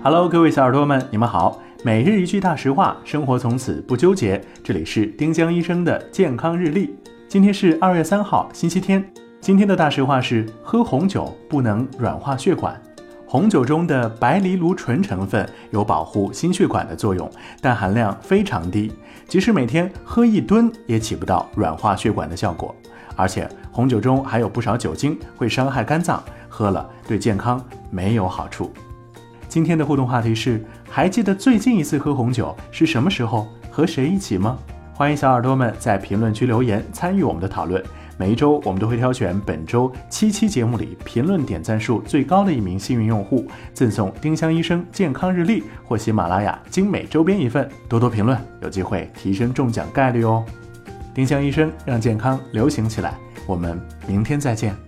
Hello，各位小耳朵们，你们好。每日一句大实话，生活从此不纠结。这里是丁香医生的健康日历。今天是二月三号，星期天。今天的大实话是：喝红酒不能软化血管。红酒中的白藜芦醇成分有保护心血管的作用，但含量非常低，即使每天喝一吨，也起不到软化血管的效果。而且红酒中还有不少酒精，会伤害肝脏，喝了对健康没有好处。今天的互动话题是：还记得最近一次喝红酒是什么时候，和谁一起吗？欢迎小耳朵们在评论区留言参与我们的讨论。每一周，我们都会挑选本周七期节目里评论点赞数最高的一名幸运用户，赠送丁香医生健康日历或喜马拉雅精美周边一份。多多评论，有机会提升中奖概率哦！丁香医生让健康流行起来，我们明天再见。